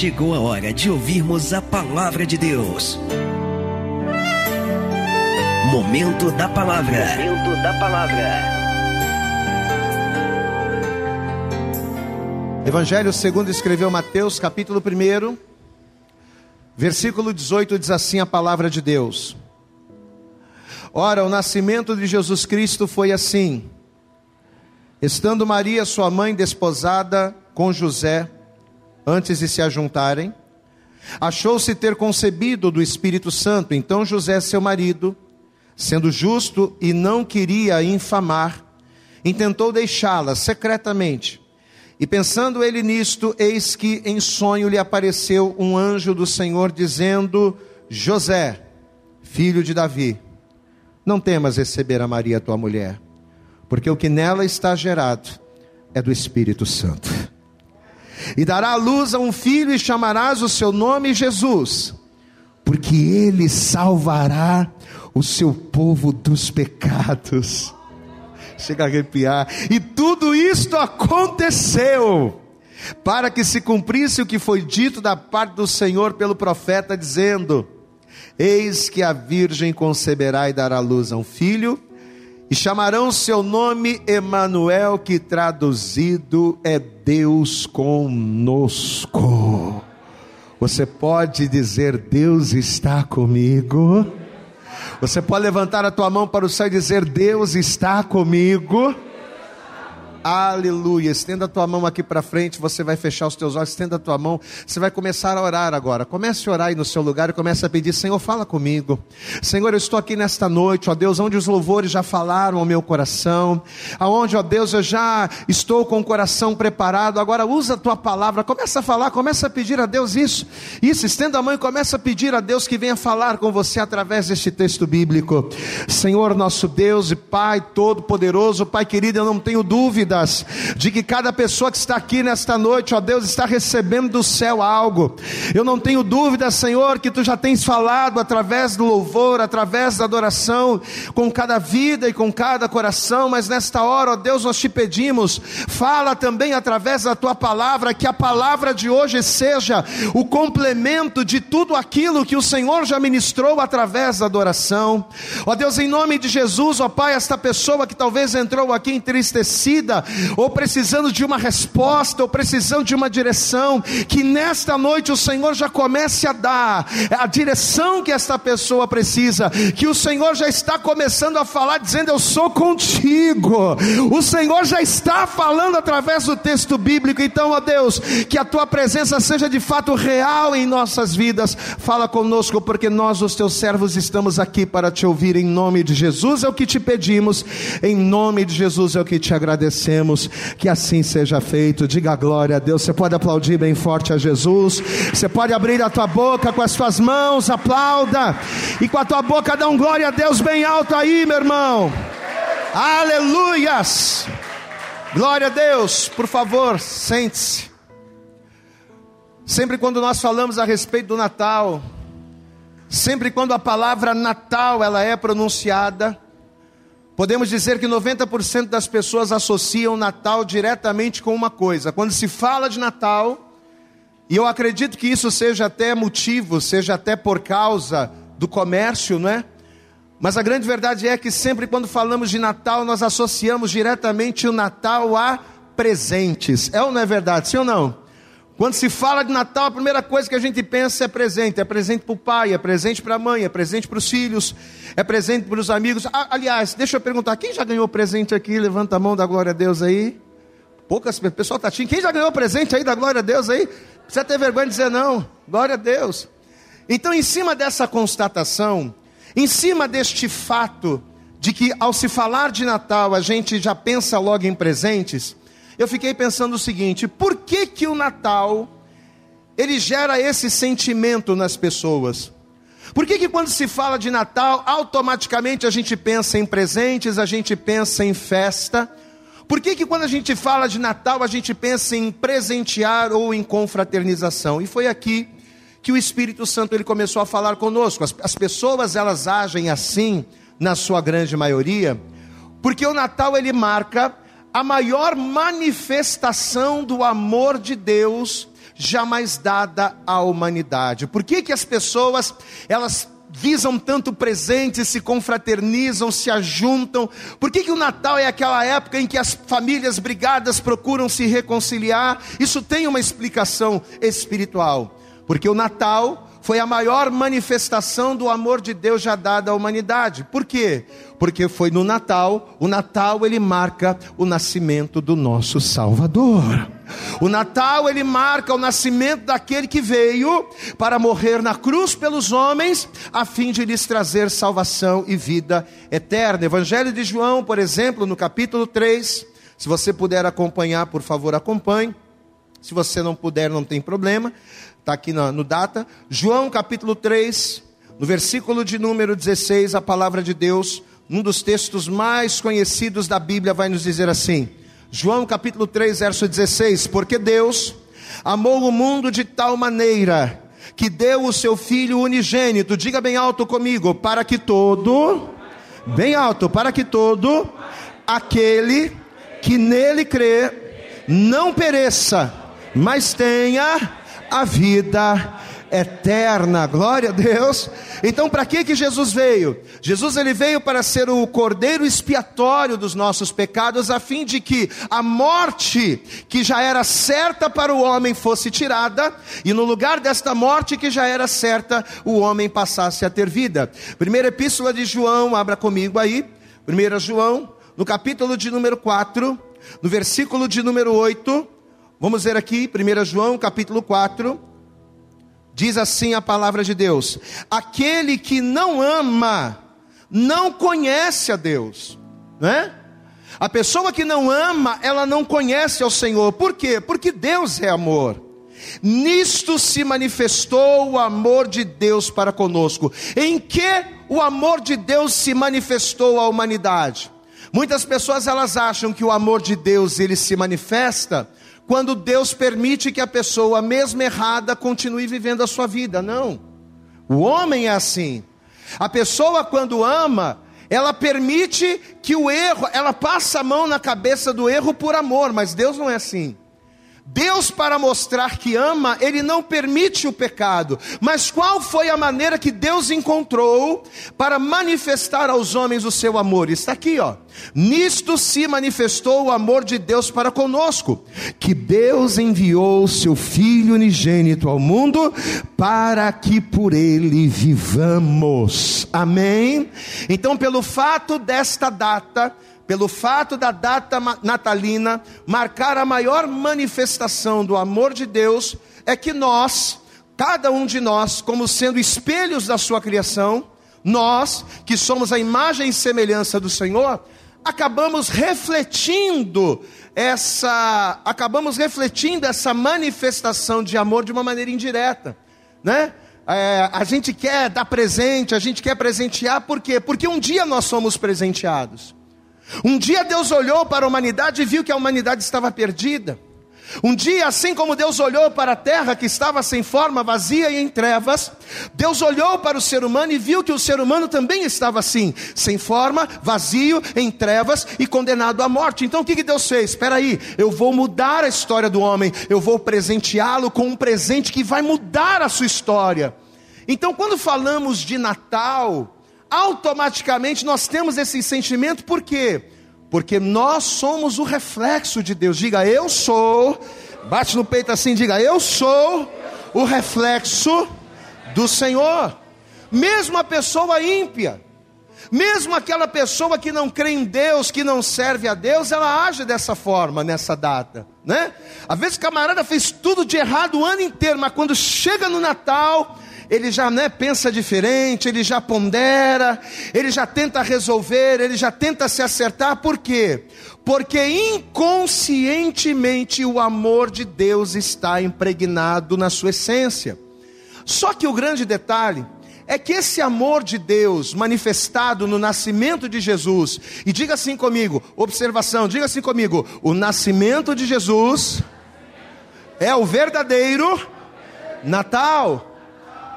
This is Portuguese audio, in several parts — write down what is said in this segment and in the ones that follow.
chegou a hora de ouvirmos a palavra de Deus. Momento da palavra. Momento da palavra. Evangelho segundo escreveu Mateus, capítulo 1, versículo 18 diz assim a palavra de Deus. Ora, o nascimento de Jesus Cristo foi assim: estando Maria, sua mãe, desposada com José, antes de se ajuntarem, achou-se ter concebido do Espírito Santo. Então José, seu marido, sendo justo e não queria infamar, intentou deixá-la secretamente. E pensando ele nisto, eis que em sonho lhe apareceu um anjo do Senhor dizendo: José, filho de Davi, não temas receber a Maria tua mulher, porque o que nela está gerado é do Espírito Santo e dará à luz a um filho, e chamarás o seu nome Jesus, porque ele salvará o seu povo dos pecados. Chega a arrepiar. E tudo isto aconteceu para que se cumprisse o que foi dito da parte do Senhor pelo profeta, dizendo: Eis que a virgem conceberá e dará luz a um filho e chamarão seu nome Emanuel, que traduzido é Deus conosco. Você pode dizer Deus está comigo? Você pode levantar a tua mão para o céu e dizer Deus está comigo? Aleluia. Estenda a tua mão aqui para frente, você vai fechar os teus olhos, estenda a tua mão, você vai começar a orar agora. Comece a orar aí no seu lugar e comece a pedir: Senhor, fala comigo. Senhor, eu estou aqui nesta noite, ó Deus, onde os louvores já falaram ao meu coração, aonde, ó Deus, eu já estou com o coração preparado. Agora usa a tua palavra, começa a falar, começa a pedir a Deus isso. Isso, estenda a mão e começa a pedir a Deus que venha falar com você através deste texto bíblico. Senhor, nosso Deus e Pai todo-poderoso, Pai querido, eu não tenho dúvida de que cada pessoa que está aqui nesta noite, ó Deus, está recebendo do céu algo. Eu não tenho dúvida, Senhor, que tu já tens falado através do louvor, através da adoração, com cada vida e com cada coração, mas nesta hora, ó Deus, nós te pedimos, fala também através da tua palavra, que a palavra de hoje seja o complemento de tudo aquilo que o Senhor já ministrou através da adoração. Ó Deus, em nome de Jesus, ó Pai, esta pessoa que talvez entrou aqui entristecida, ou precisando de uma resposta, ou precisando de uma direção, que nesta noite o Senhor já comece a dar a direção que esta pessoa precisa, que o Senhor já está começando a falar, dizendo: Eu sou contigo. O Senhor já está falando através do texto bíblico, então, ó Deus, que a tua presença seja de fato real em nossas vidas. Fala conosco, porque nós, os teus servos, estamos aqui para te ouvir em nome de Jesus, é o que te pedimos, em nome de Jesus é o que te agradecemos agradecemos, que assim seja feito. Diga glória a Deus. Você pode aplaudir bem forte a Jesus. Você pode abrir a tua boca com as tuas mãos, aplauda. E com a tua boca dá um glória a Deus bem alto aí, meu irmão. Aleluias. Glória a Deus. Por favor, sente-se. Sempre quando nós falamos a respeito do Natal, sempre quando a palavra Natal ela é pronunciada, Podemos dizer que 90% das pessoas associam Natal diretamente com uma coisa. Quando se fala de Natal, e eu acredito que isso seja até motivo, seja até por causa do comércio, não é? Mas a grande verdade é que sempre quando falamos de Natal, nós associamos diretamente o Natal a presentes. É ou não é verdade? Sim ou não? Quando se fala de Natal, a primeira coisa que a gente pensa é presente. É presente para o pai, é presente para a mãe, é presente para os filhos, é presente para os amigos. Aliás, deixa eu perguntar: quem já ganhou presente aqui? Levanta a mão da glória a Deus aí. Poucas pessoas, pessoal está tinha. Quem já ganhou presente aí da glória a Deus aí? Precisa ter vergonha de dizer não. Glória a Deus. Então, em cima dessa constatação, em cima deste fato de que ao se falar de Natal a gente já pensa logo em presentes, eu fiquei pensando o seguinte: por que que o Natal ele gera esse sentimento nas pessoas? Por que, que quando se fala de Natal, automaticamente a gente pensa em presentes, a gente pensa em festa? Por que, que quando a gente fala de Natal, a gente pensa em presentear ou em confraternização? E foi aqui que o Espírito Santo ele começou a falar conosco. As, as pessoas elas agem assim, na sua grande maioria, porque o Natal ele marca a maior manifestação do amor de Deus jamais dada à humanidade. Por que, que as pessoas, elas visam tanto presentes, se confraternizam, se ajuntam? Por que, que o Natal é aquela época em que as famílias brigadas procuram se reconciliar? Isso tem uma explicação espiritual. Porque o Natal foi a maior manifestação do amor de Deus já dada à humanidade. Por quê? Porque foi no Natal, o Natal ele marca o nascimento do nosso Salvador. O Natal ele marca o nascimento daquele que veio para morrer na cruz pelos homens, a fim de lhes trazer salvação e vida eterna. Evangelho de João, por exemplo, no capítulo 3, se você puder acompanhar, por favor, acompanhe. Se você não puder, não tem problema está aqui no, no data. João capítulo 3, no versículo de número 16, a palavra de Deus, um dos textos mais conhecidos da Bíblia, vai nos dizer assim: João capítulo 3, verso 16: Porque Deus amou o mundo de tal maneira que deu o seu Filho unigênito, diga bem alto comigo, para que todo, bem alto, para que todo aquele que nele crê não pereça, mas tenha a vida eterna. Glória a Deus. Então, para que que Jesus veio? Jesus ele veio para ser o cordeiro expiatório dos nossos pecados, a fim de que a morte que já era certa para o homem fosse tirada, e no lugar desta morte que já era certa, o homem passasse a ter vida. Primeira epístola de João, abra comigo aí. Primeira João, no capítulo de número 4, no versículo de número 8, Vamos ver aqui, 1 João capítulo 4. Diz assim a palavra de Deus: Aquele que não ama, não conhece a Deus, né? A pessoa que não ama, ela não conhece ao Senhor. Por quê? Porque Deus é amor. Nisto se manifestou o amor de Deus para conosco. Em que o amor de Deus se manifestou à humanidade? Muitas pessoas elas acham que o amor de Deus ele se manifesta quando Deus permite que a pessoa, mesmo errada, continue vivendo a sua vida. Não. O homem é assim. A pessoa, quando ama, ela permite que o erro, ela passa a mão na cabeça do erro por amor, mas Deus não é assim. Deus, para mostrar que ama, Ele não permite o pecado. Mas qual foi a maneira que Deus encontrou para manifestar aos homens o seu amor? Está aqui, ó. Nisto se manifestou o amor de Deus para conosco, que Deus enviou seu Filho unigênito ao mundo para que por ele vivamos. Amém? Então, pelo fato desta data, pelo fato da data natalina marcar a maior manifestação do amor de Deus, é que nós, cada um de nós, como sendo espelhos da sua criação, nós, que somos a imagem e semelhança do Senhor, acabamos refletindo essa, acabamos refletindo essa manifestação de amor de uma maneira indireta, né? É, a gente quer dar presente, a gente quer presentear, por quê? Porque um dia nós somos presenteados. Um dia Deus olhou para a humanidade e viu que a humanidade estava perdida. Um dia, assim como Deus olhou para a terra que estava sem forma, vazia e em trevas, Deus olhou para o ser humano e viu que o ser humano também estava assim, sem forma, vazio, em trevas e condenado à morte. Então o que, Deus fez? Espera aí, eu vou mudar a história do homem, eu vou presenteá-lo com um presente que vai mudar a sua história. Então, quando falamos de Natal, automaticamente nós temos esse sentimento, por quê? Porque nós somos o reflexo de Deus. Diga, eu sou. Bate no peito assim, diga, eu sou o reflexo do Senhor. Mesmo a pessoa ímpia, mesmo aquela pessoa que não crê em Deus, que não serve a Deus, ela age dessa forma nessa data, né? Às vezes o camarada fez tudo de errado o ano inteiro, mas quando chega no Natal, ele já né, pensa diferente, ele já pondera, ele já tenta resolver, ele já tenta se acertar, por quê? Porque inconscientemente o amor de Deus está impregnado na sua essência. Só que o grande detalhe é que esse amor de Deus manifestado no nascimento de Jesus, e diga assim comigo, observação, diga assim comigo: o nascimento de Jesus é o verdadeiro Natal.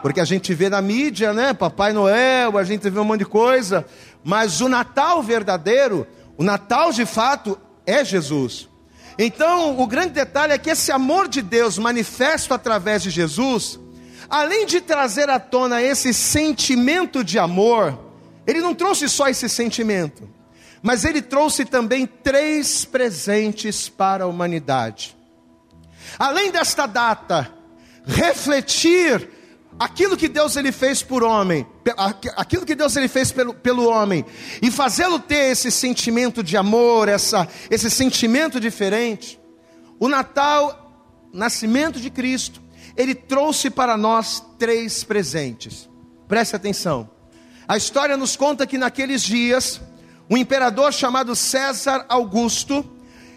Porque a gente vê na mídia, né? Papai Noel, a gente vê um monte de coisa. Mas o Natal verdadeiro, o Natal de fato, é Jesus. Então, o grande detalhe é que esse amor de Deus manifesto através de Jesus, além de trazer à tona esse sentimento de amor, ele não trouxe só esse sentimento, mas ele trouxe também três presentes para a humanidade. Além desta data, refletir aquilo que Deus ele fez por homem, aquilo que Deus ele fez pelo, pelo homem, e fazê-lo ter esse sentimento de amor, essa, esse sentimento diferente, o Natal, nascimento de Cristo, ele trouxe para nós três presentes. Preste atenção. A história nos conta que naqueles dias, um imperador chamado César Augusto,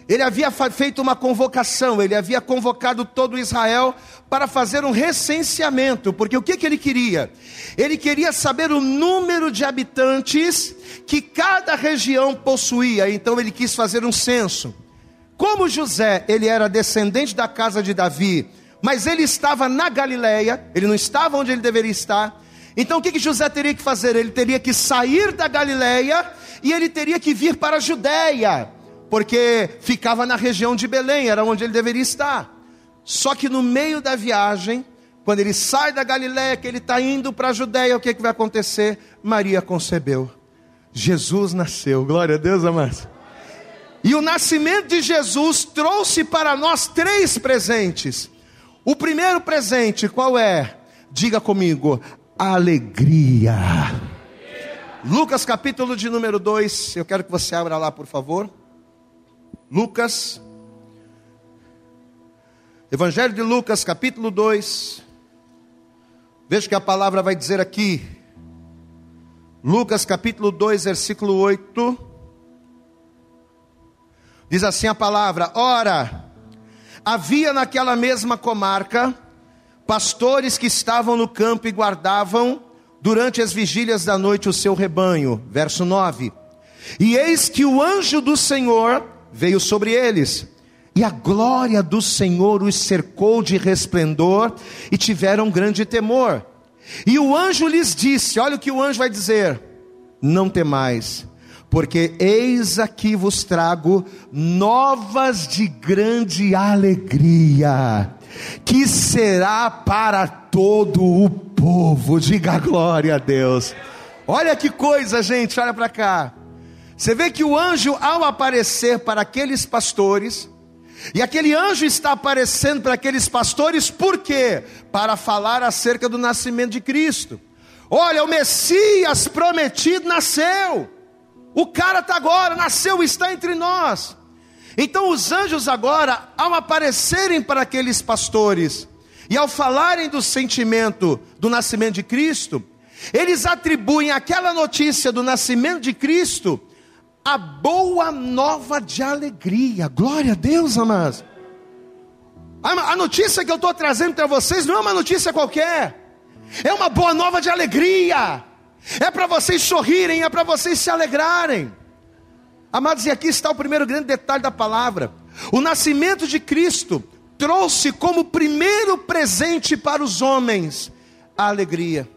ele havia feito uma convocação, ele havia convocado todo Israel para fazer um recenseamento, porque o que, que ele queria? Ele queria saber o número de habitantes que cada região possuía, então ele quis fazer um censo. Como José, ele era descendente da casa de Davi, mas ele estava na Galileia, ele não estava onde ele deveria estar. Então o que, que José teria que fazer? Ele teria que sair da Galileia e ele teria que vir para a Judéia porque ficava na região de Belém, era onde ele deveria estar. Só que no meio da viagem, quando ele sai da Galiléia, que ele está indo para a Judéia, o que, que vai acontecer? Maria concebeu. Jesus nasceu. Glória a Deus, amados. E o nascimento de Jesus trouxe para nós três presentes. O primeiro presente, qual é? Diga comigo, alegria. Lucas capítulo de número 2, eu quero que você abra lá, por favor. Lucas, Evangelho de Lucas, capítulo 2. Veja que a palavra vai dizer aqui. Lucas, capítulo 2, versículo 8. Diz assim a palavra: Ora, havia naquela mesma comarca pastores que estavam no campo e guardavam durante as vigílias da noite o seu rebanho. Verso 9. E eis que o anjo do Senhor veio sobre eles. E a glória do Senhor os cercou de resplendor e tiveram grande temor. E o anjo lhes disse: Olha o que o anjo vai dizer: Não temais, porque eis aqui vos trago novas de grande alegria, que será para todo o povo. Diga glória a Deus. Olha que coisa, gente, olha para cá. Você vê que o anjo, ao aparecer para aqueles pastores, e aquele anjo está aparecendo para aqueles pastores, por quê? Para falar acerca do nascimento de Cristo. Olha, o Messias prometido nasceu. O cara está agora, nasceu, está entre nós. Então os anjos agora, ao aparecerem para aqueles pastores, e ao falarem do sentimento do nascimento de Cristo, eles atribuem aquela notícia do nascimento de Cristo a boa nova de alegria. Glória a Deus, amados. A notícia que eu estou trazendo para vocês não é uma notícia qualquer, é uma boa nova de alegria. É para vocês sorrirem, é para vocês se alegrarem. Amados, e aqui está o primeiro grande detalhe da palavra: o nascimento de Cristo trouxe como primeiro presente para os homens a alegria.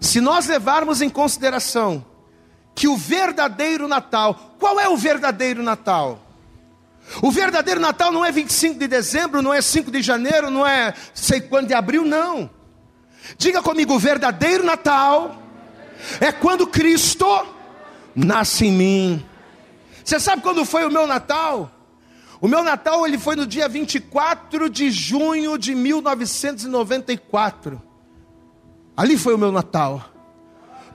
Se nós levarmos em consideração que o verdadeiro Natal, qual é o verdadeiro Natal? O verdadeiro Natal não é 25 de dezembro, não é 5 de janeiro, não é sei quando de abril, não. Diga comigo, o verdadeiro Natal é quando Cristo nasce em mim. Você sabe quando foi o meu Natal? O meu Natal ele foi no dia 24 de junho de 1994. Ali foi o meu Natal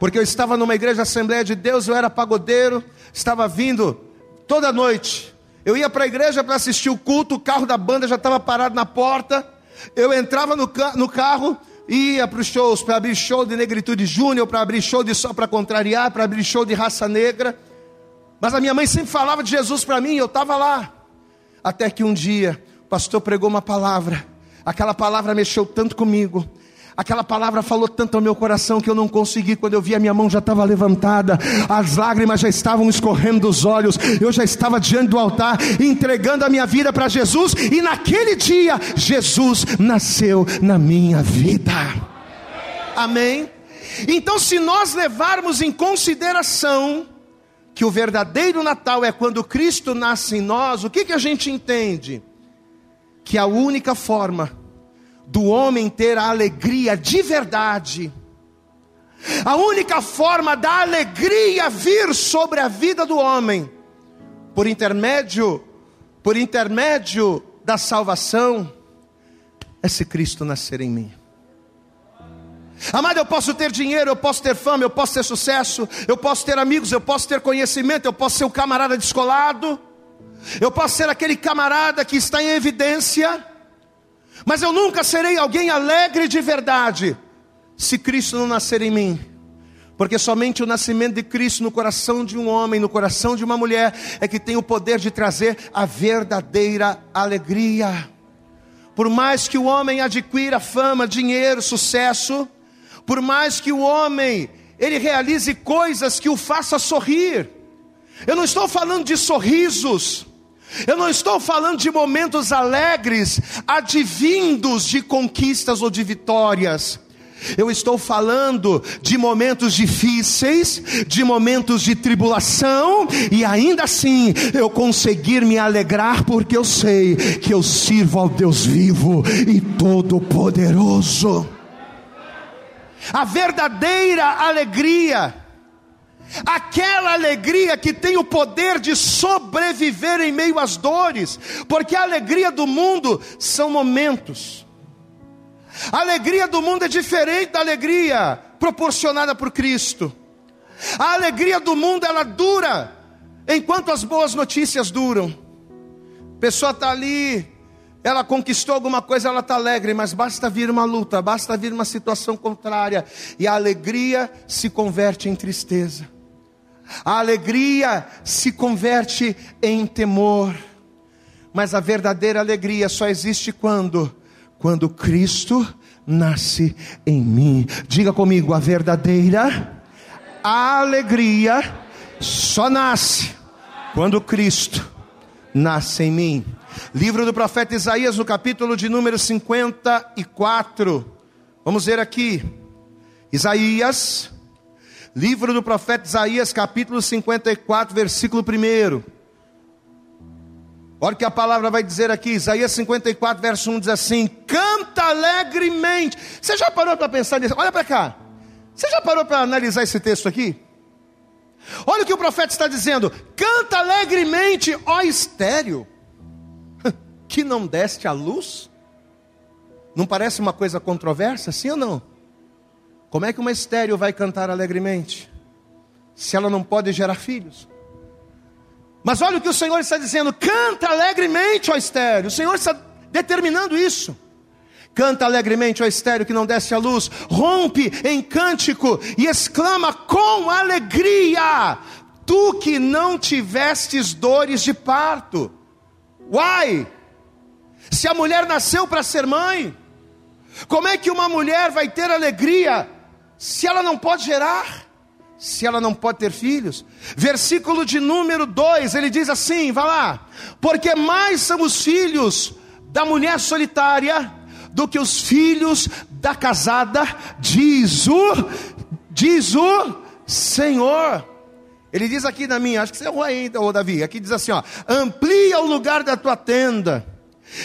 porque eu estava numa igreja Assembleia de Deus, eu era pagodeiro, estava vindo toda noite. Eu ia para a igreja para assistir o culto, o carro da banda já estava parado na porta. Eu entrava no, no carro, ia para os shows, para abrir show de Negritude Júnior, para abrir show de Só para Contrariar, para abrir show de Raça Negra. Mas a minha mãe sempre falava de Jesus para mim, eu estava lá. Até que um dia, o pastor pregou uma palavra, aquela palavra mexeu tanto comigo, Aquela palavra falou tanto ao meu coração que eu não consegui. Quando eu vi a minha mão já estava levantada, as lágrimas já estavam escorrendo dos olhos. Eu já estava diante do altar, entregando a minha vida para Jesus. E naquele dia, Jesus nasceu na minha vida. Amém? Então, se nós levarmos em consideração que o verdadeiro Natal é quando Cristo nasce em nós, o que, que a gente entende? Que a única forma do homem ter a alegria de verdade, a única forma da alegria vir sobre a vida do homem, por intermédio, por intermédio da salvação, é se Cristo nascer em mim. Amado, eu posso ter dinheiro, eu posso ter fama, eu posso ter sucesso, eu posso ter amigos, eu posso ter conhecimento, eu posso ser um camarada descolado, eu posso ser aquele camarada que está em evidência, mas eu nunca serei alguém alegre de verdade se Cristo não nascer em mim. Porque somente o nascimento de Cristo no coração de um homem, no coração de uma mulher, é que tem o poder de trazer a verdadeira alegria. Por mais que o homem adquira fama, dinheiro, sucesso, por mais que o homem ele realize coisas que o faça sorrir. Eu não estou falando de sorrisos, eu não estou falando de momentos alegres, advindos de conquistas ou de vitórias. Eu estou falando de momentos difíceis, de momentos de tribulação, e ainda assim eu conseguir me alegrar, porque eu sei que eu sirvo ao Deus vivo e todo-poderoso a verdadeira alegria, aquela alegria que tem o poder de sobreviver em meio às dores, porque a alegria do mundo são momentos. A alegria do mundo é diferente da alegria proporcionada por Cristo. A alegria do mundo ela dura enquanto as boas notícias duram. A pessoa está ali ela conquistou alguma coisa, ela está alegre, mas basta vir uma luta, basta vir uma situação contrária, e a alegria se converte em tristeza, a alegria se converte em temor, mas a verdadeira alegria só existe quando? Quando Cristo nasce em mim. Diga comigo, a verdadeira alegria só nasce quando Cristo nasce em mim. Livro do profeta Isaías, no capítulo de número 54. Vamos ver aqui. Isaías, livro do profeta Isaías, capítulo 54, versículo 1. Olha o que a palavra vai dizer aqui, Isaías 54, verso 1 diz assim: Canta alegremente. Você já parou para pensar nisso? Olha para cá. Você já parou para analisar esse texto aqui? Olha o que o profeta está dizendo: Canta alegremente, ó estéreo que não deste a luz? Não parece uma coisa controversa, sim ou não? Como é que uma estéreo vai cantar alegremente? Se ela não pode gerar filhos. Mas olha o que o Senhor está dizendo: canta alegremente, ó estéreo. O Senhor está determinando isso. Canta alegremente, ó estéreo que não desce a luz, rompe em cântico e exclama com alegria, tu que não tivestes dores de parto. Why? Se a mulher nasceu para ser mãe, como é que uma mulher vai ter alegria se ela não pode gerar? Se ela não pode ter filhos? Versículo de número 2, ele diz assim: vai lá, porque mais são os filhos da mulher solitária do que os filhos da casada, diz o, diz o Senhor. Ele diz aqui na minha, acho que você errou ainda, ô Davi, aqui diz assim: ó, amplia o lugar da tua tenda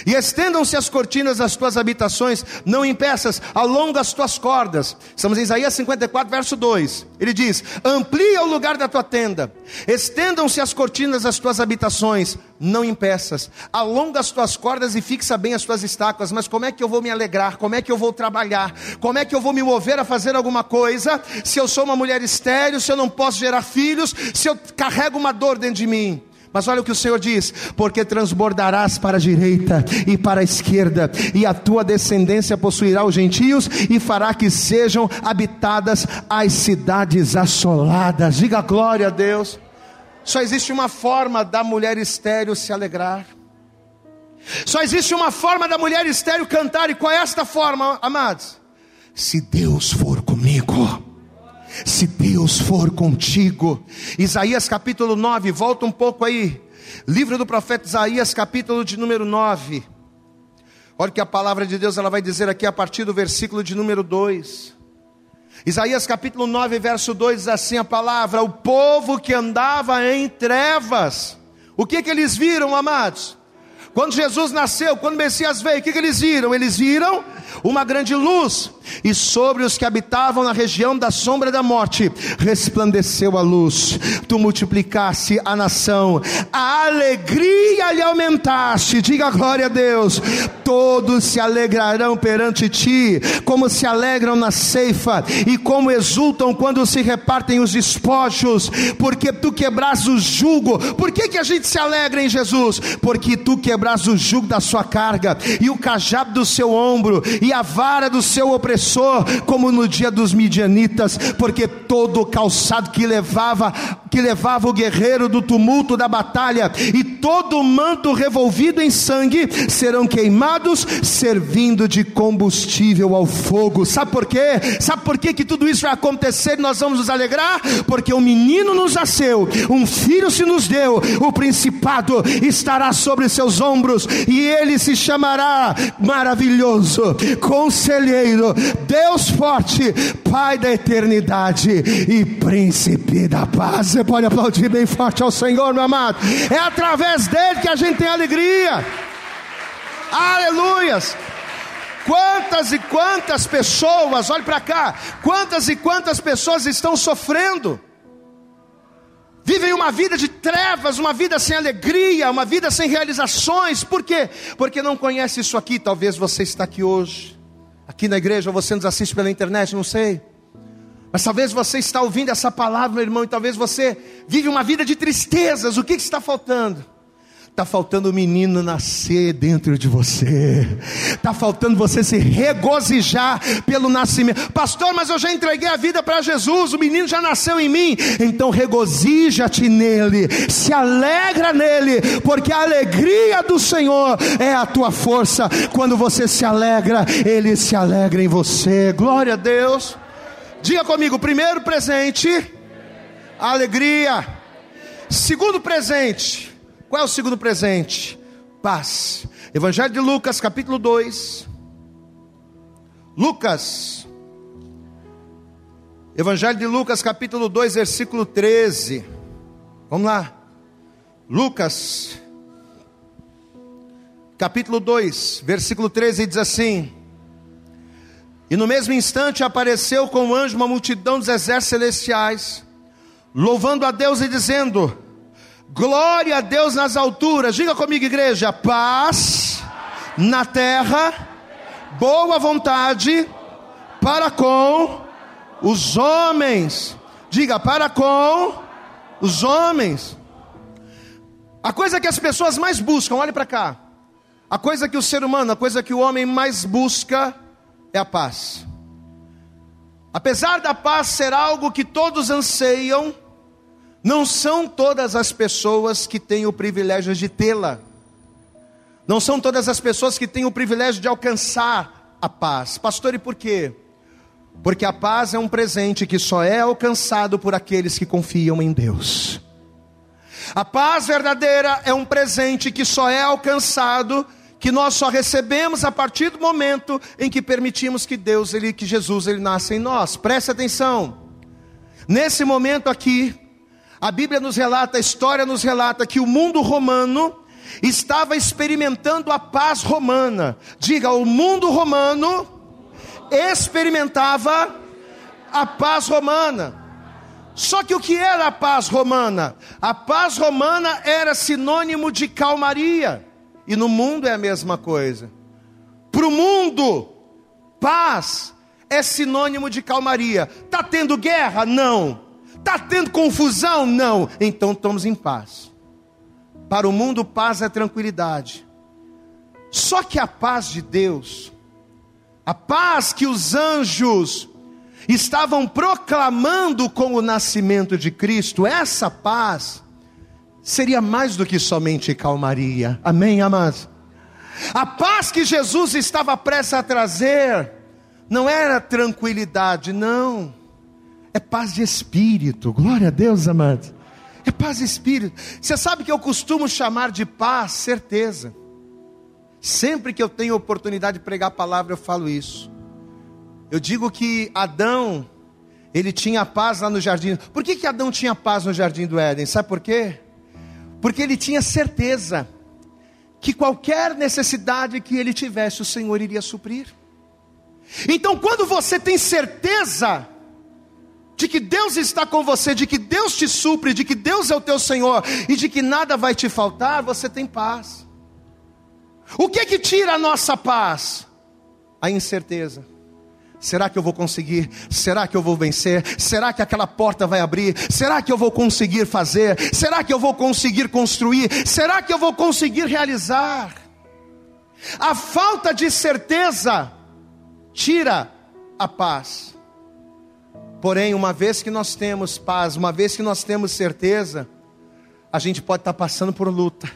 e estendam-se as cortinas das tuas habitações, não impeças, alonga as tuas cordas. Estamos em Isaías 54, verso 2. Ele diz: Amplia o lugar da tua tenda, estendam-se as cortinas das tuas habitações, não impeças, alonga as tuas cordas e fixa bem as tuas estacas. Mas como é que eu vou me alegrar? Como é que eu vou trabalhar? Como é que eu vou me mover a fazer alguma coisa? Se eu sou uma mulher estéril, se eu não posso gerar filhos, se eu carrego uma dor dentro de mim. Mas olha o que o Senhor diz: porque transbordarás para a direita e para a esquerda, e a tua descendência possuirá os gentios e fará que sejam habitadas as cidades assoladas. Diga glória a Deus. Só existe uma forma da mulher estéril se alegrar. Só existe uma forma da mulher estéril cantar, e qual é esta forma, amados? Se Deus for comigo se Deus for contigo. Isaías capítulo 9, volta um pouco aí. Livro do profeta Isaías, capítulo de número 9. Olha que a palavra de Deus ela vai dizer aqui a partir do versículo de número 2. Isaías capítulo 9, verso 2 diz assim a palavra: O povo que andava em trevas, o que que eles viram, amados? Quando Jesus nasceu, quando o Messias veio, o que, que eles viram? Eles viram uma grande luz, e sobre os que habitavam na região da sombra da morte resplandeceu a luz. Tu multiplicaste a nação, a alegria lhe aumentaste. Diga glória a Deus. Todos se alegrarão perante ti, como se alegram na ceifa e como exultam quando se repartem os despojos, porque tu quebras o jugo. Por que, que a gente se alegra em Jesus? Porque tu quebras o jugo da sua carga e o cajado do seu ombro e a vara do seu opressor, como no dia dos midianitas, porque todo o calçado que levava, que levava o guerreiro do tumulto da batalha, e todo o manto revolvido em sangue serão queimados, servindo de combustível ao fogo. Sabe por quê? Sabe por quê que tudo isso vai acontecer e nós vamos nos alegrar? Porque um menino nos nasceu, um filho se nos deu, o principado estará sobre seus ombros, e ele se chamará maravilhoso conselheiro, Deus forte, Pai da eternidade e príncipe da paz. Você pode aplaudir bem forte ao Senhor, meu amado. É através dele que a gente tem alegria. Aleluias. Quantas e quantas pessoas, olhe para cá, quantas e quantas pessoas estão sofrendo vivem uma vida de trevas, uma vida sem alegria, uma vida sem realizações. Por quê? Porque não conhece isso aqui. Talvez você está aqui hoje, aqui na igreja, ou você nos assiste pela internet, não sei. Mas talvez você está ouvindo essa palavra, meu irmão, e talvez você vive uma vida de tristezas. O que, que está faltando? Está faltando o menino nascer dentro de você. Está faltando você se regozijar pelo nascimento. Pastor, mas eu já entreguei a vida para Jesus. O menino já nasceu em mim. Então regozija-te nele. Se alegra nele. Porque a alegria do Senhor é a tua força. Quando você se alegra, ele se alegra em você. Glória a Deus. Diga comigo: primeiro presente, alegria. Segundo presente, qual é o segundo presente? Paz. Evangelho de Lucas, capítulo 2. Lucas. Evangelho de Lucas, capítulo 2, versículo 13. Vamos lá. Lucas, capítulo 2, versículo 13 diz assim: E no mesmo instante apareceu com o anjo uma multidão dos exércitos celestiais, louvando a Deus e dizendo: Glória a Deus nas alturas. Diga comigo, igreja: paz na terra, boa vontade para com os homens. Diga, para com os homens. A coisa que as pessoas mais buscam, olhe para cá. A coisa que o ser humano, a coisa que o homem mais busca é a paz. Apesar da paz ser algo que todos anseiam, não são todas as pessoas que têm o privilégio de tê-la. Não são todas as pessoas que têm o privilégio de alcançar a paz. Pastor, e por quê? Porque a paz é um presente que só é alcançado por aqueles que confiam em Deus. A paz verdadeira é um presente que só é alcançado, que nós só recebemos a partir do momento em que permitimos que Deus, ele, que Jesus, ele nasça em nós. Preste atenção. Nesse momento aqui, a Bíblia nos relata, a história nos relata que o mundo romano estava experimentando a paz romana. Diga, o mundo romano experimentava a paz romana. Só que o que era a paz romana? A paz romana era sinônimo de calmaria. E no mundo é a mesma coisa. Para o mundo, paz é sinônimo de calmaria. Está tendo guerra? Não. Está tendo confusão? Não. Então estamos em paz. Para o mundo, paz é tranquilidade. Só que a paz de Deus, a paz que os anjos estavam proclamando com o nascimento de Cristo, essa paz seria mais do que somente calmaria. Amém, amados? A paz que Jesus estava prestes a trazer não era tranquilidade, não é paz de espírito. Glória a Deus, amado. É paz de espírito. Você sabe que eu costumo chamar de paz certeza. Sempre que eu tenho oportunidade de pregar a palavra, eu falo isso. Eu digo que Adão ele tinha paz lá no jardim. Por que, que Adão tinha paz no jardim do Éden? Sabe por quê? Porque ele tinha certeza que qualquer necessidade que ele tivesse, o Senhor iria suprir. Então, quando você tem certeza de que Deus está com você, de que Deus te supre, de que Deus é o teu Senhor e de que nada vai te faltar, você tem paz. O que que tira a nossa paz? A incerteza. Será que eu vou conseguir? Será que eu vou vencer? Será que aquela porta vai abrir? Será que eu vou conseguir fazer? Será que eu vou conseguir construir? Será que eu vou conseguir realizar? A falta de certeza tira a paz. Porém, uma vez que nós temos paz, uma vez que nós temos certeza, a gente pode estar passando por luta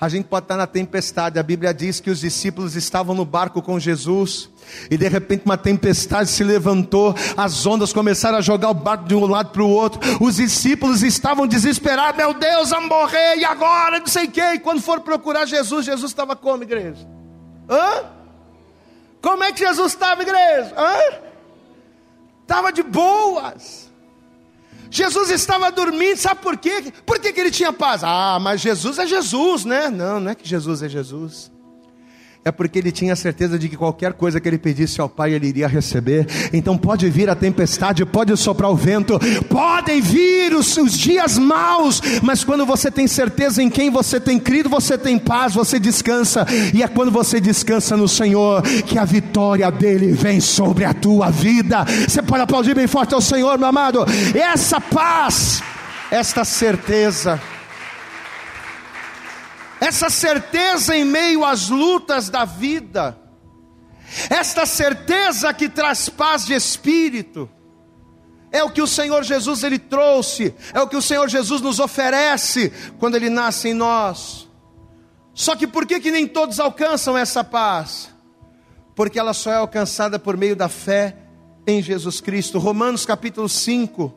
a gente pode estar na tempestade. A Bíblia diz que os discípulos estavam no barco com Jesus. E de repente uma tempestade se levantou, as ondas começaram a jogar o barco de um lado para o outro. Os discípulos estavam desesperados, meu Deus, vamos morrer, e agora? Não sei o quê. E quando foram procurar Jesus, Jesus estava como, igreja? Hã? Como é que Jesus estava, igreja? Hã? Estava de boas. Jesus estava dormindo, sabe por quê? Por que, que ele tinha paz? Ah, mas Jesus é Jesus, né? Não, não é que Jesus é Jesus é porque ele tinha certeza de que qualquer coisa que ele pedisse ao Pai, ele iria receber. Então pode vir a tempestade, pode soprar o vento, podem vir os, os dias maus, mas quando você tem certeza em quem você tem crido, você tem paz, você descansa, e é quando você descansa no Senhor que a vitória dele vem sobre a tua vida. Você pode aplaudir bem forte ao Senhor, meu amado. Essa paz, esta certeza essa certeza em meio às lutas da vida, esta certeza que traz paz de espírito, é o que o Senhor Jesus ele trouxe, é o que o Senhor Jesus nos oferece quando ele nasce em nós. Só que por que, que nem todos alcançam essa paz? Porque ela só é alcançada por meio da fé em Jesus Cristo. Romanos capítulo 5,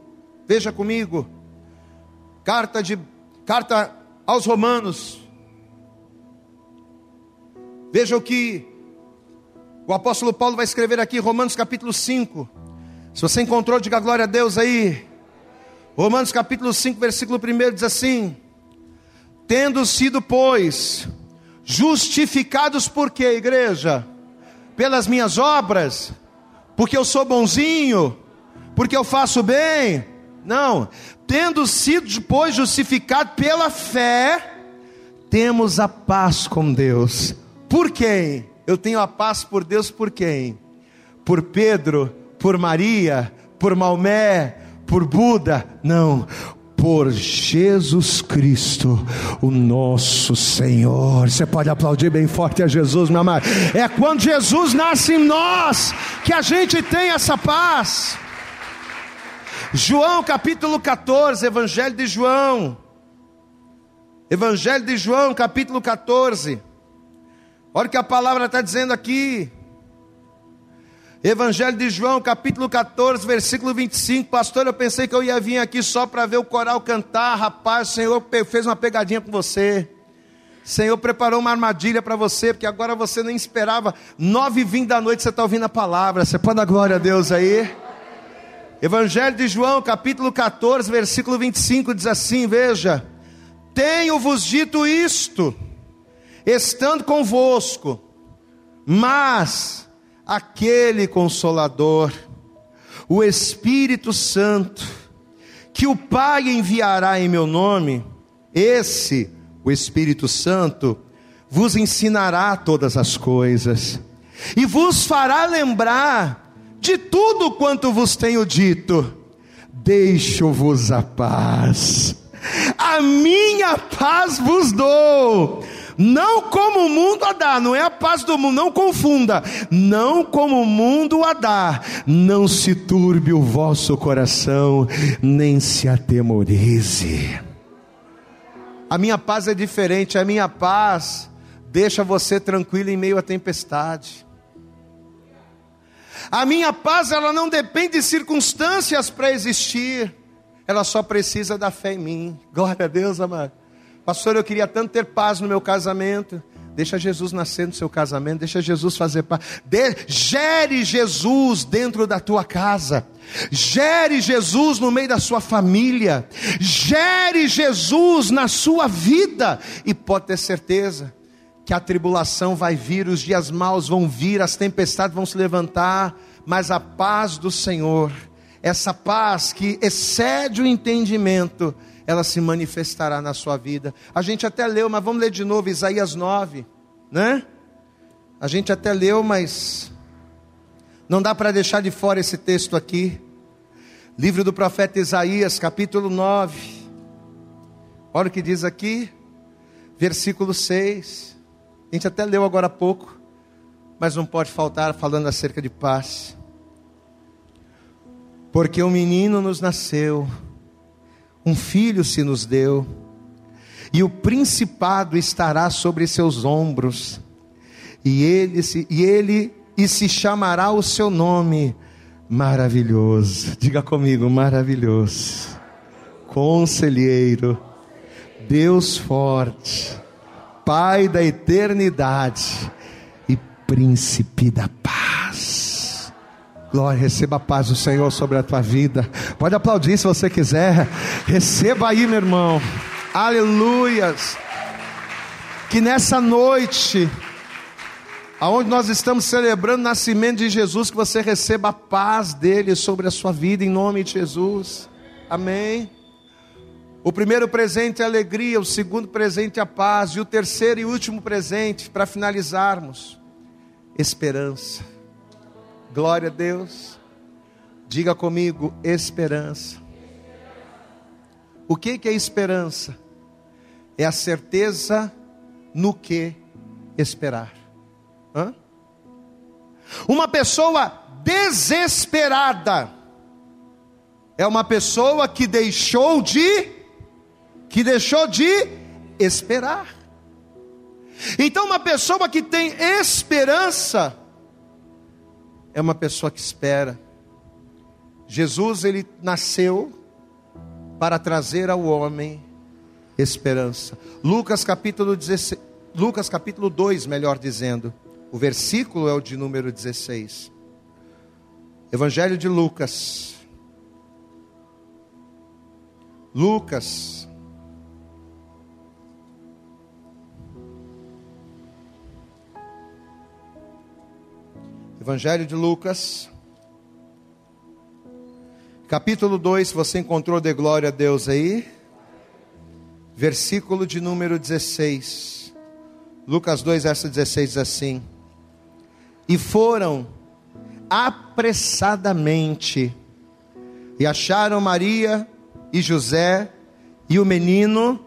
veja comigo. Carta de carta aos Romanos, Veja o que o apóstolo Paulo vai escrever aqui, Romanos capítulo 5. Se você encontrou, diga glória a Deus aí. Romanos capítulo 5, versículo 1 diz assim: Tendo sido, pois, justificados por quê, igreja? Pelas minhas obras? Porque eu sou bonzinho? Porque eu faço bem? Não. Tendo sido, pois, justificado pela fé, temos a paz com Deus por quem? Eu tenho a paz por Deus por quem? Por Pedro, por Maria, por Maomé, por Buda? Não, por Jesus Cristo, o nosso Senhor. Você pode aplaudir bem forte a Jesus, meu amado. É quando Jesus nasce em nós que a gente tem essa paz. João capítulo 14, Evangelho de João. Evangelho de João, capítulo 14. Olha o que a palavra está dizendo aqui. Evangelho de João, capítulo 14, versículo 25. Pastor, eu pensei que eu ia vir aqui só para ver o coral cantar. Rapaz, o Senhor fez uma pegadinha com você. O Senhor preparou uma armadilha para você, porque agora você nem esperava. Nove e vinte da noite você está ouvindo a palavra. Você pode dar glória a Deus aí? Evangelho de João, capítulo 14, versículo 25, diz assim: Veja, tenho-vos dito isto estando convosco, mas aquele consolador, o Espírito Santo, que o Pai enviará em meu nome, esse, o Espírito Santo, vos ensinará todas as coisas e vos fará lembrar de tudo quanto vos tenho dito. Deixo-vos a paz, a minha paz vos dou não como o mundo a dá, não é a paz do mundo, não confunda, não como o mundo a dá, não se turbe o vosso coração, nem se atemorize. A minha paz é diferente, a minha paz deixa você tranquilo em meio à tempestade. A minha paz, ela não depende de circunstâncias para existir, ela só precisa da fé em mim. Glória a Deus, amado. Pastor, eu queria tanto ter paz no meu casamento. Deixa Jesus nascer no seu casamento, deixa Jesus fazer. De, gere Jesus dentro da tua casa. Gere Jesus no meio da sua família. Gere Jesus na sua vida. E pode ter certeza que a tribulação vai vir, os dias maus vão vir, as tempestades vão se levantar, mas a paz do Senhor, essa paz que excede o entendimento, ela se manifestará na sua vida. A gente até leu, mas vamos ler de novo Isaías 9, né? A gente até leu, mas não dá para deixar de fora esse texto aqui. Livro do profeta Isaías, capítulo 9. Olha o que diz aqui, versículo 6. A gente até leu agora há pouco, mas não pode faltar falando acerca de paz. Porque um menino nos nasceu, um filho se nos deu, e o principado estará sobre seus ombros, e ele se, e ele e se chamará o seu nome maravilhoso. Diga comigo, maravilhoso. Conselheiro, Deus forte, Pai da eternidade e príncipe da paz. Glória, receba a paz do Senhor sobre a tua vida. Pode aplaudir se você quiser. Receba aí, meu irmão. Aleluias. Que nessa noite, aonde nós estamos celebrando o nascimento de Jesus, que você receba a paz dele sobre a sua vida, em nome de Jesus. Amém. O primeiro presente é a alegria, o segundo presente é a paz, e o terceiro e último presente, para finalizarmos, esperança. Glória a Deus. Diga comigo, esperança. O que, é esperança? É a certeza no que esperar. Hã? Uma pessoa desesperada é uma pessoa que deixou de que deixou de esperar. Então uma pessoa que tem esperança é uma pessoa que espera. Jesus ele nasceu para trazer ao homem esperança. Lucas capítulo 16, Lucas capítulo 2, melhor dizendo. O versículo é o de número 16. Evangelho de Lucas. Lucas Evangelho de Lucas, capítulo 2, você encontrou de glória a Deus aí? Versículo de número 16. Lucas 2, verso 16 diz assim: E foram apressadamente e acharam Maria e José e o menino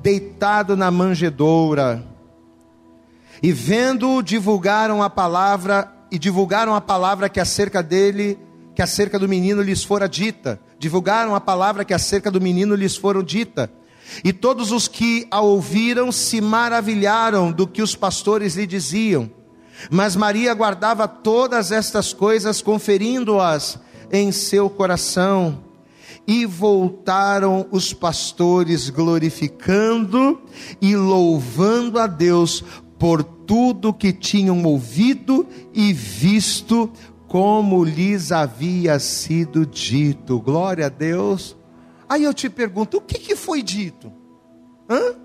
deitado na manjedoura. E vendo-o, divulgaram a palavra e divulgaram a palavra que acerca dele, que acerca do menino lhes fora dita. Divulgaram a palavra que acerca do menino lhes foram dita. E todos os que a ouviram se maravilharam do que os pastores lhe diziam. Mas Maria guardava todas estas coisas, conferindo-as em seu coração. E voltaram os pastores glorificando e louvando a Deus por tudo que tinham ouvido e visto, como lhes havia sido dito. Glória a Deus. Aí eu te pergunto: o que, que foi dito? Hã?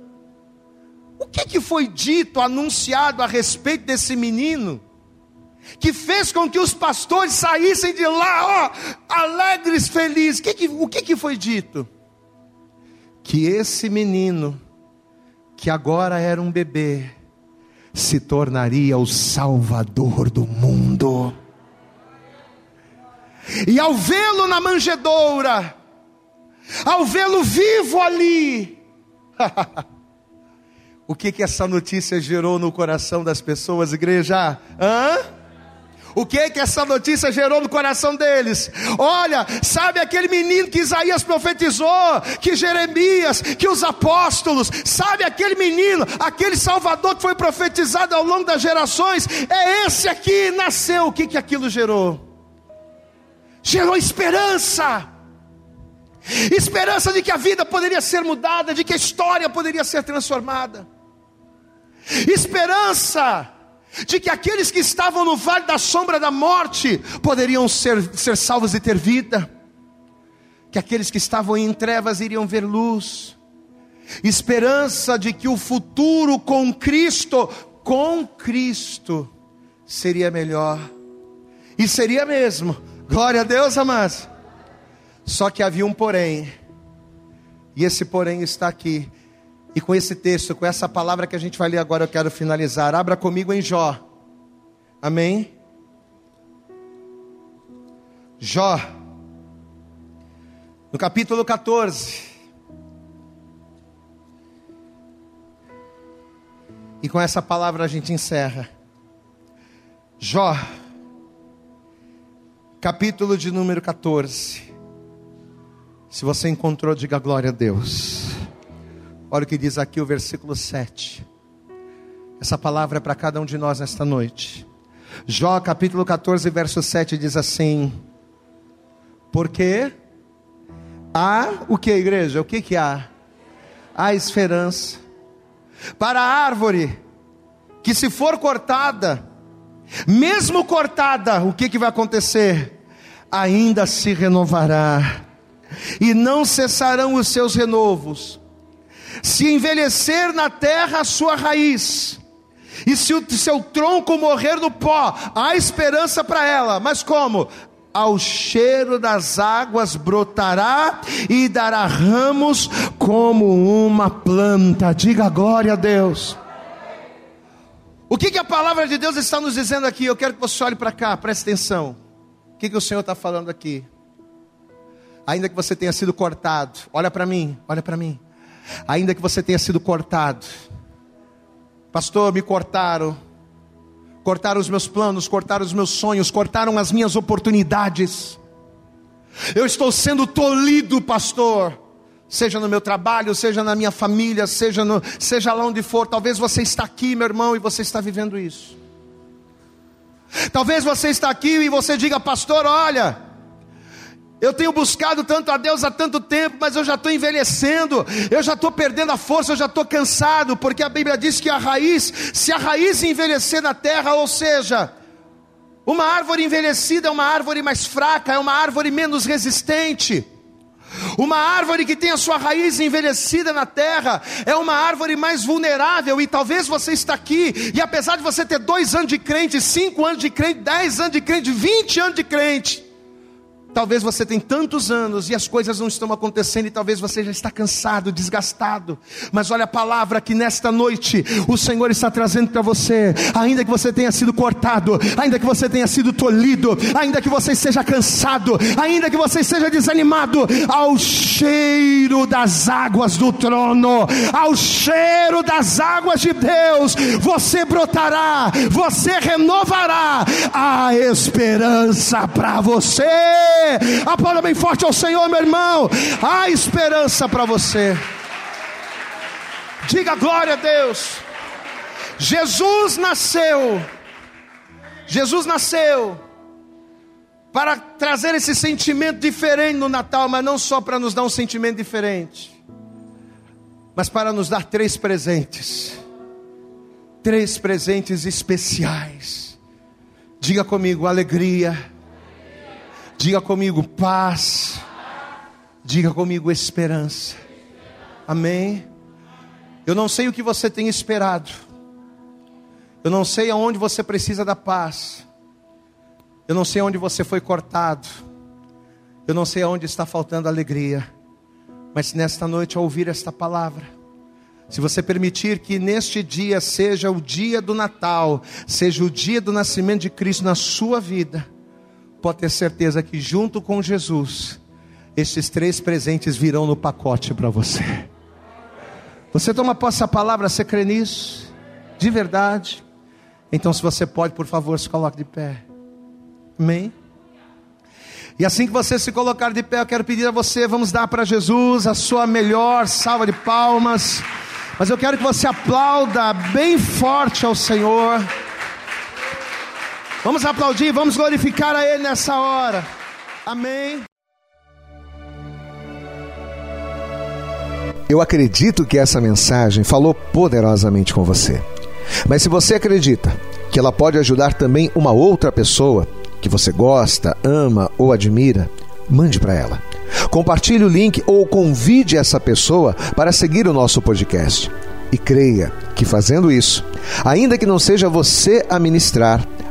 O que, que foi dito, anunciado a respeito desse menino? Que fez com que os pastores saíssem de lá, ó, alegres, felizes. Que que, o que, que foi dito? Que esse menino, que agora era um bebê, se tornaria o Salvador do mundo. E ao vê-lo na manjedoura, ao vê-lo vivo ali, o que que essa notícia gerou no coração das pessoas, igreja? Hã? O que que essa notícia gerou no coração deles? Olha, sabe aquele menino que Isaías profetizou, que Jeremias, que os apóstolos, sabe aquele menino, aquele Salvador que foi profetizado ao longo das gerações, é esse aqui, nasceu. O que que aquilo gerou? Gerou esperança. Esperança de que a vida poderia ser mudada, de que a história poderia ser transformada. esperança de que aqueles que estavam no vale da sombra da morte poderiam ser, ser salvos e ter vida, que aqueles que estavam em trevas iriam ver luz, esperança de que o futuro com Cristo, com Cristo, seria melhor, e seria mesmo, glória a Deus, amados. Só que havia um porém, e esse porém está aqui. E com esse texto, com essa palavra que a gente vai ler agora, eu quero finalizar. Abra comigo em Jó. Amém? Jó, no capítulo 14. E com essa palavra a gente encerra. Jó, capítulo de número 14. Se você encontrou, diga glória a Deus. Olha o que diz aqui o versículo 7. Essa palavra é para cada um de nós nesta noite. Jó capítulo 14, verso 7 diz assim: Porque há o que, igreja? O que, que há? Há esperança para a árvore que, se for cortada, mesmo cortada, o que, que vai acontecer? Ainda se renovará, e não cessarão os seus renovos se envelhecer na terra a sua raiz, e se o seu tronco morrer no pó, há esperança para ela, mas como? Ao cheiro das águas brotará e dará ramos como uma planta. Diga glória a Deus. O que, que a palavra de Deus está nos dizendo aqui? Eu quero que você olhe para cá, preste atenção. O que, que o Senhor está falando aqui? Ainda que você tenha sido cortado, olha para mim, olha para mim ainda que você tenha sido cortado. Pastor, me cortaram, cortaram os meus planos, cortaram os meus sonhos, cortaram as minhas oportunidades. Eu estou sendo tolhido, pastor. Seja no meu trabalho, seja na minha família, seja, no, seja lá onde for. Talvez você está aqui, meu irmão, e você está vivendo isso. Talvez você está aqui e você diga, pastor, olha, eu tenho buscado tanto a Deus há tanto tempo, mas eu já estou envelhecendo, eu já estou perdendo a força, eu já estou cansado, porque a Bíblia diz que a raiz, se a raiz envelhecer na terra, ou seja, uma árvore envelhecida é uma árvore mais fraca, é uma árvore menos resistente. Uma árvore que tem a sua raiz envelhecida na terra é uma árvore mais vulnerável, e talvez você está aqui, e apesar de você ter dois anos de crente, cinco anos de crente, dez anos de crente, vinte anos de crente, Talvez você tenha tantos anos e as coisas não estão acontecendo e talvez você já está cansado, desgastado. Mas olha a palavra que nesta noite o Senhor está trazendo para você. Ainda que você tenha sido cortado, ainda que você tenha sido tolhido, ainda que você seja cansado, ainda que você seja desanimado, ao cheiro das águas do trono, ao cheiro das águas de Deus, você brotará, você renovará a esperança para você. Aplauda bem forte ao Senhor, meu irmão. Há esperança para você. Diga glória a Deus. Jesus nasceu. Jesus nasceu para trazer esse sentimento diferente no Natal, mas não só para nos dar um sentimento diferente, mas para nos dar três presentes. Três presentes especiais. Diga comigo, alegria Diga comigo paz. Diga comigo esperança. Amém. Eu não sei o que você tem esperado. Eu não sei aonde você precisa da paz. Eu não sei onde você foi cortado. Eu não sei aonde está faltando alegria. Mas nesta noite, ao ouvir esta palavra, se você permitir que neste dia seja o dia do Natal, seja o dia do nascimento de Cristo na sua vida, pode ter certeza que junto com Jesus, esses três presentes virão no pacote para você. Você toma posse da palavra, você crê nisso? De verdade? Então, se você pode, por favor, se coloque de pé. Amém? E assim que você se colocar de pé, eu quero pedir a você, vamos dar para Jesus a sua melhor salva de palmas. Mas eu quero que você aplauda bem forte ao Senhor. Vamos aplaudir, vamos glorificar a Ele nessa hora. Amém. Eu acredito que essa mensagem falou poderosamente com você. Mas se você acredita que ela pode ajudar também uma outra pessoa que você gosta, ama ou admira, mande para ela. Compartilhe o link ou convide essa pessoa para seguir o nosso podcast. E creia que fazendo isso, ainda que não seja você a ministrar,